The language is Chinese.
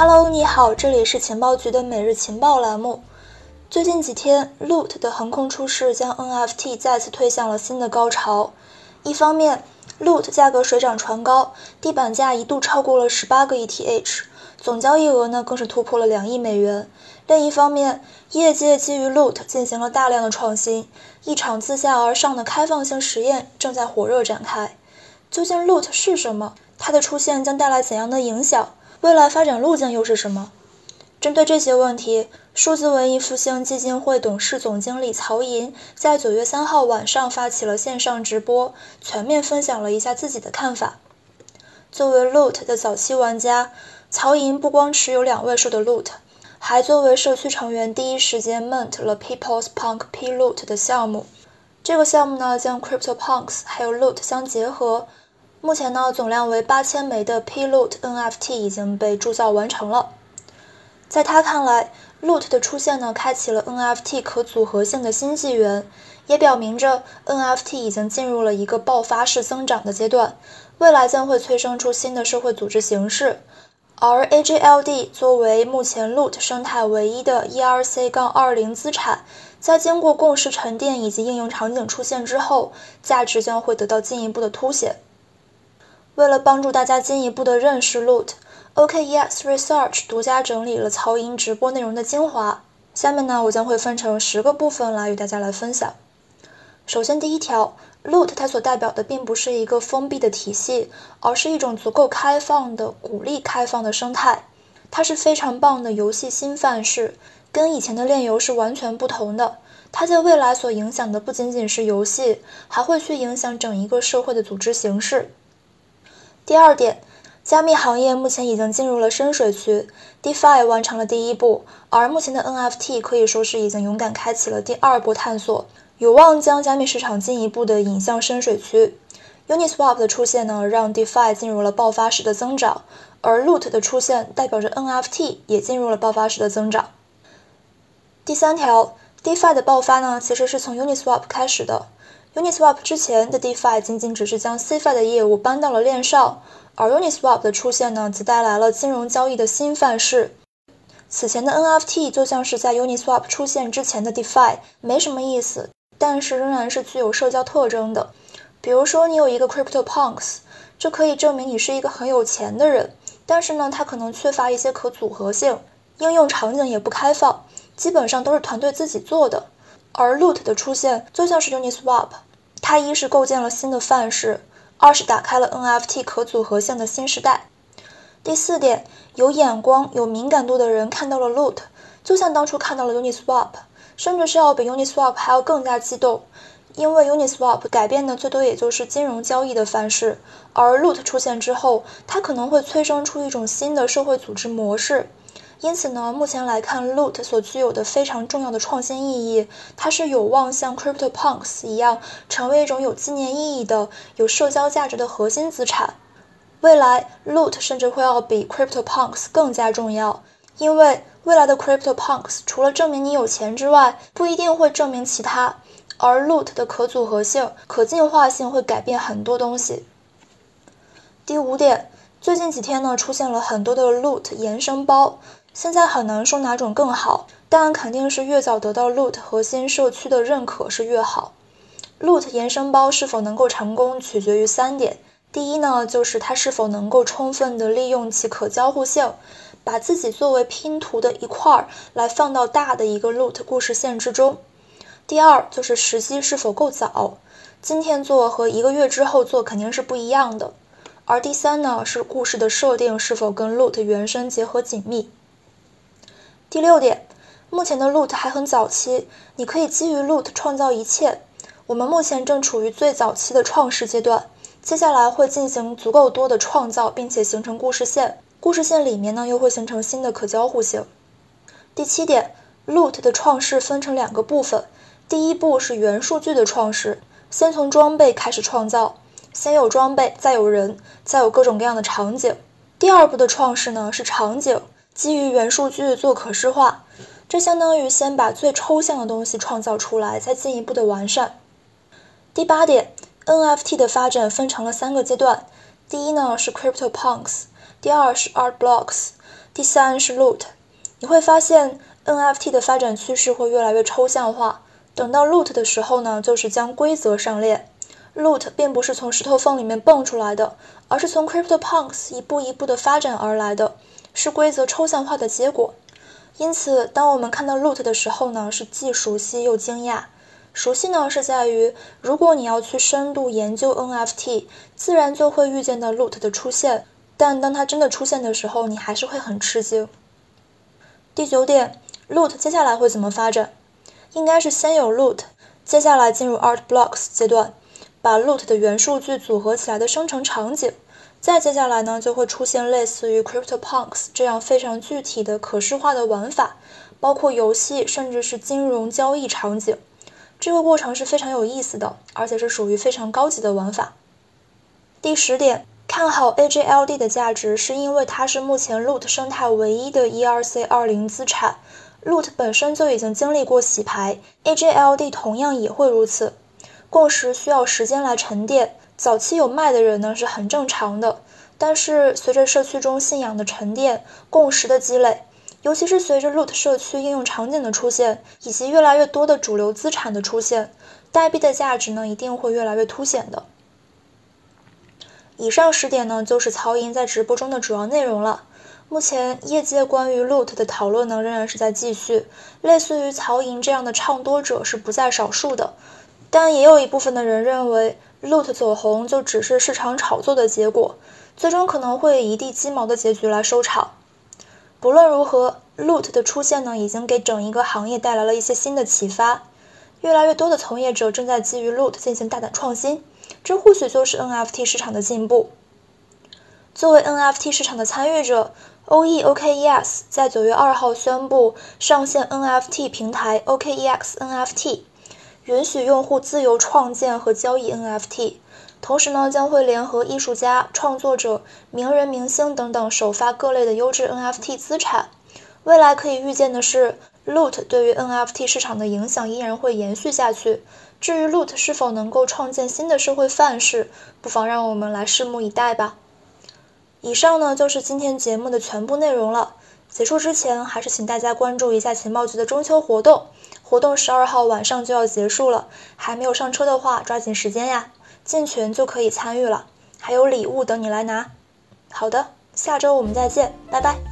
Hello，你好，这里是情报局的每日情报栏目。最近几天，Loot 的横空出世将 NFT 再次推向了新的高潮。一方面，Loot 价格水涨船高，地板价一度超过了十八个 ETH，总交易额呢更是突破了两亿美元。另一方面，业界基于 Loot 进行了大量的创新，一场自下而上的开放性实验正在火热展开。究竟 Loot 是什么？它的出现将带来怎样的影响？未来发展路径又是什么？针对这些问题，数字文艺复兴基金会董事总经理曹寅在九月三号晚上发起了线上直播，全面分享了一下自己的看法。作为 Loot 的早期玩家，曹寅不光持有两位数的 Loot，还作为社区成员第一时间 mint 了 People's Punk P Loot 的项目。这个项目呢，将 Crypto Punks 还有 Loot 相结合。目前呢，总量为八千枚的 P Loot NFT 已经被铸造完成了。在他看来，Loot 的出现呢，开启了 NFT 可组合性的新纪元，也表明着 NFT 已经进入了一个爆发式增长的阶段，未来将会催生出新的社会组织形式。而 AJLD 作为目前 Loot 生态唯一的 ERC-20 资产，在经过共识沉淀以及应用场景出现之后，价值将会得到进一步的凸显。为了帮助大家进一步的认识 Loot，OKEX Research 独家整理了曹寅直播内容的精华。下面呢，我将会分成十个部分来与大家来分享。首先，第一条，Loot 它所代表的并不是一个封闭的体系，而是一种足够开放的、鼓励开放的生态。它是非常棒的游戏新范式，跟以前的炼油是完全不同的。它在未来所影响的不仅仅是游戏，还会去影响整一个社会的组织形式。第二点，加密行业目前已经进入了深水区，DeFi 完成了第一步，而目前的 NFT 可以说是已经勇敢开启了第二波探索，有望将加密市场进一步的引向深水区。Uniswap 的出现呢，让 DeFi 进入了爆发式的增长，而 Loot 的出现代表着 NFT 也进入了爆发式的增长。第三条，DeFi 的爆发呢，其实是从 Uniswap 开始的。Uniswap 之前的 DeFi 仅仅只是将 Cfi 的业务搬到了链上，而 Uniswap 的出现呢，则带来了金融交易的新范式。此前的 NFT 就像是在 Uniswap 出现之前的 DeFi，没什么意思，但是仍然是具有社交特征的。比如说，你有一个 Crypto Punks，这可以证明你是一个很有钱的人，但是呢，它可能缺乏一些可组合性，应用场景也不开放，基本上都是团队自己做的。而 Loot 的出现就像是 Uniswap。它一是构建了新的范式，二是打开了 NFT 可组合性的新时代。第四点，有眼光、有敏感度的人看到了 Loot，就像当初看到了 Uniswap，甚至是要比 Uniswap 还要更加激动，因为 Uniswap 改变的最多也就是金融交易的范式，而 Loot 出现之后，它可能会催生出一种新的社会组织模式。因此呢，目前来看，Loot 所具有的非常重要的创新意义，它是有望像 Crypto Punks 一样，成为一种有纪念意义的、有社交价值的核心资产。未来，Loot 甚至会要比 Crypto Punks 更加重要，因为未来的 Crypto Punks 除了证明你有钱之外，不一定会证明其他，而 Loot 的可组合性、可进化性会改变很多东西。第五点，最近几天呢，出现了很多的 Loot 延伸包。现在很难说哪种更好，但肯定是越早得到 Loot 核心社区的认可是越好。Loot 延伸包是否能够成功，取决于三点。第一呢，就是它是否能够充分的利用其可交互性，把自己作为拼图的一块儿来放到大的一个 Loot 故事线之中。第二就是时机是否够早，今天做和一个月之后做肯定是不一样的。而第三呢，是故事的设定是否跟 Loot 原生结合紧密。第六点，目前的 Loot 还很早期，你可以基于 Loot 创造一切。我们目前正处于最早期的创世阶段，接下来会进行足够多的创造，并且形成故事线。故事线里面呢，又会形成新的可交互性。第七点，Loot 的创世分成两个部分，第一步是元数据的创世，先从装备开始创造，先有装备，再有人，再有各种各样的场景。第二步的创世呢，是场景。基于元数据做可视化，这相当于先把最抽象的东西创造出来，再进一步的完善。第八点，NFT 的发展分成了三个阶段，第一呢是 CryptoPunks，第二是 Artblocks，第三是 Loot。你会发现 NFT 的发展趋势会越来越抽象化。等到 Loot 的时候呢，就是将规则上链。Loot 并不是从石头缝里面蹦出来的，而是从 CryptoPunks 一步一步的发展而来的，是规则抽象化的结果。因此，当我们看到 Loot 的时候呢，是既熟悉又惊讶。熟悉呢，是在于如果你要去深度研究 NFT，自然就会遇见到 Loot 的出现。但当它真的出现的时候，你还是会很吃惊。第九点，Loot 接下来会怎么发展？应该是先有 Loot，接下来进入 Artblocks 阶段，把 Loot 的元数据组合起来的生成场景。再接下来呢，就会出现类似于 CryptoPunks 这样非常具体的可视化的玩法，包括游戏甚至是金融交易场景。这个过程是非常有意思的，而且是属于非常高级的玩法。第十点，看好 AJLD 的价值，是因为它是目前 Loot 生态唯一的 ERC20 资产。Loot 本身就已经经历过洗牌，AJLD 同样也会如此。共识需要时间来沉淀，早期有卖的人呢是很正常的，但是随着社区中信仰的沉淀，共识的积累。尤其是随着 Loot 社区应用场景的出现，以及越来越多的主流资产的出现，代币的价值呢一定会越来越凸显的。以上十点呢就是曹寅在直播中的主要内容了。目前业界关于 Loot 的讨论呢仍然是在继续，类似于曹寅这样的唱多者是不在少数的，但也有一部分的人认为 Loot 走红就只是市场炒作的结果，最终可能会以一地鸡毛的结局来收场。不论如何，Loot 的出现呢，已经给整一个行业带来了一些新的启发。越来越多的从业者正在基于 Loot 进行大胆创新，这或许就是 NFT 市场的进步。作为 NFT 市场的参与者，OE OKES 在九月二号宣布上线 NFT 平台 OKEX NFT，允许用户自由创建和交易 NFT。同时呢，将会联合艺术家、创作者、名人明星等等首发各类的优质 NFT 资产。未来可以预见的是，Loot 对于 NFT 市场的影响依然会延续下去。至于 Loot 是否能够创建新的社会范式，不妨让我们来拭目以待吧。以上呢就是今天节目的全部内容了。结束之前，还是请大家关注一下情报局的中秋活动，活动十二号晚上就要结束了，还没有上车的话，抓紧时间呀！进群就可以参与了，还有礼物等你来拿。好的，下周我们再见，拜拜。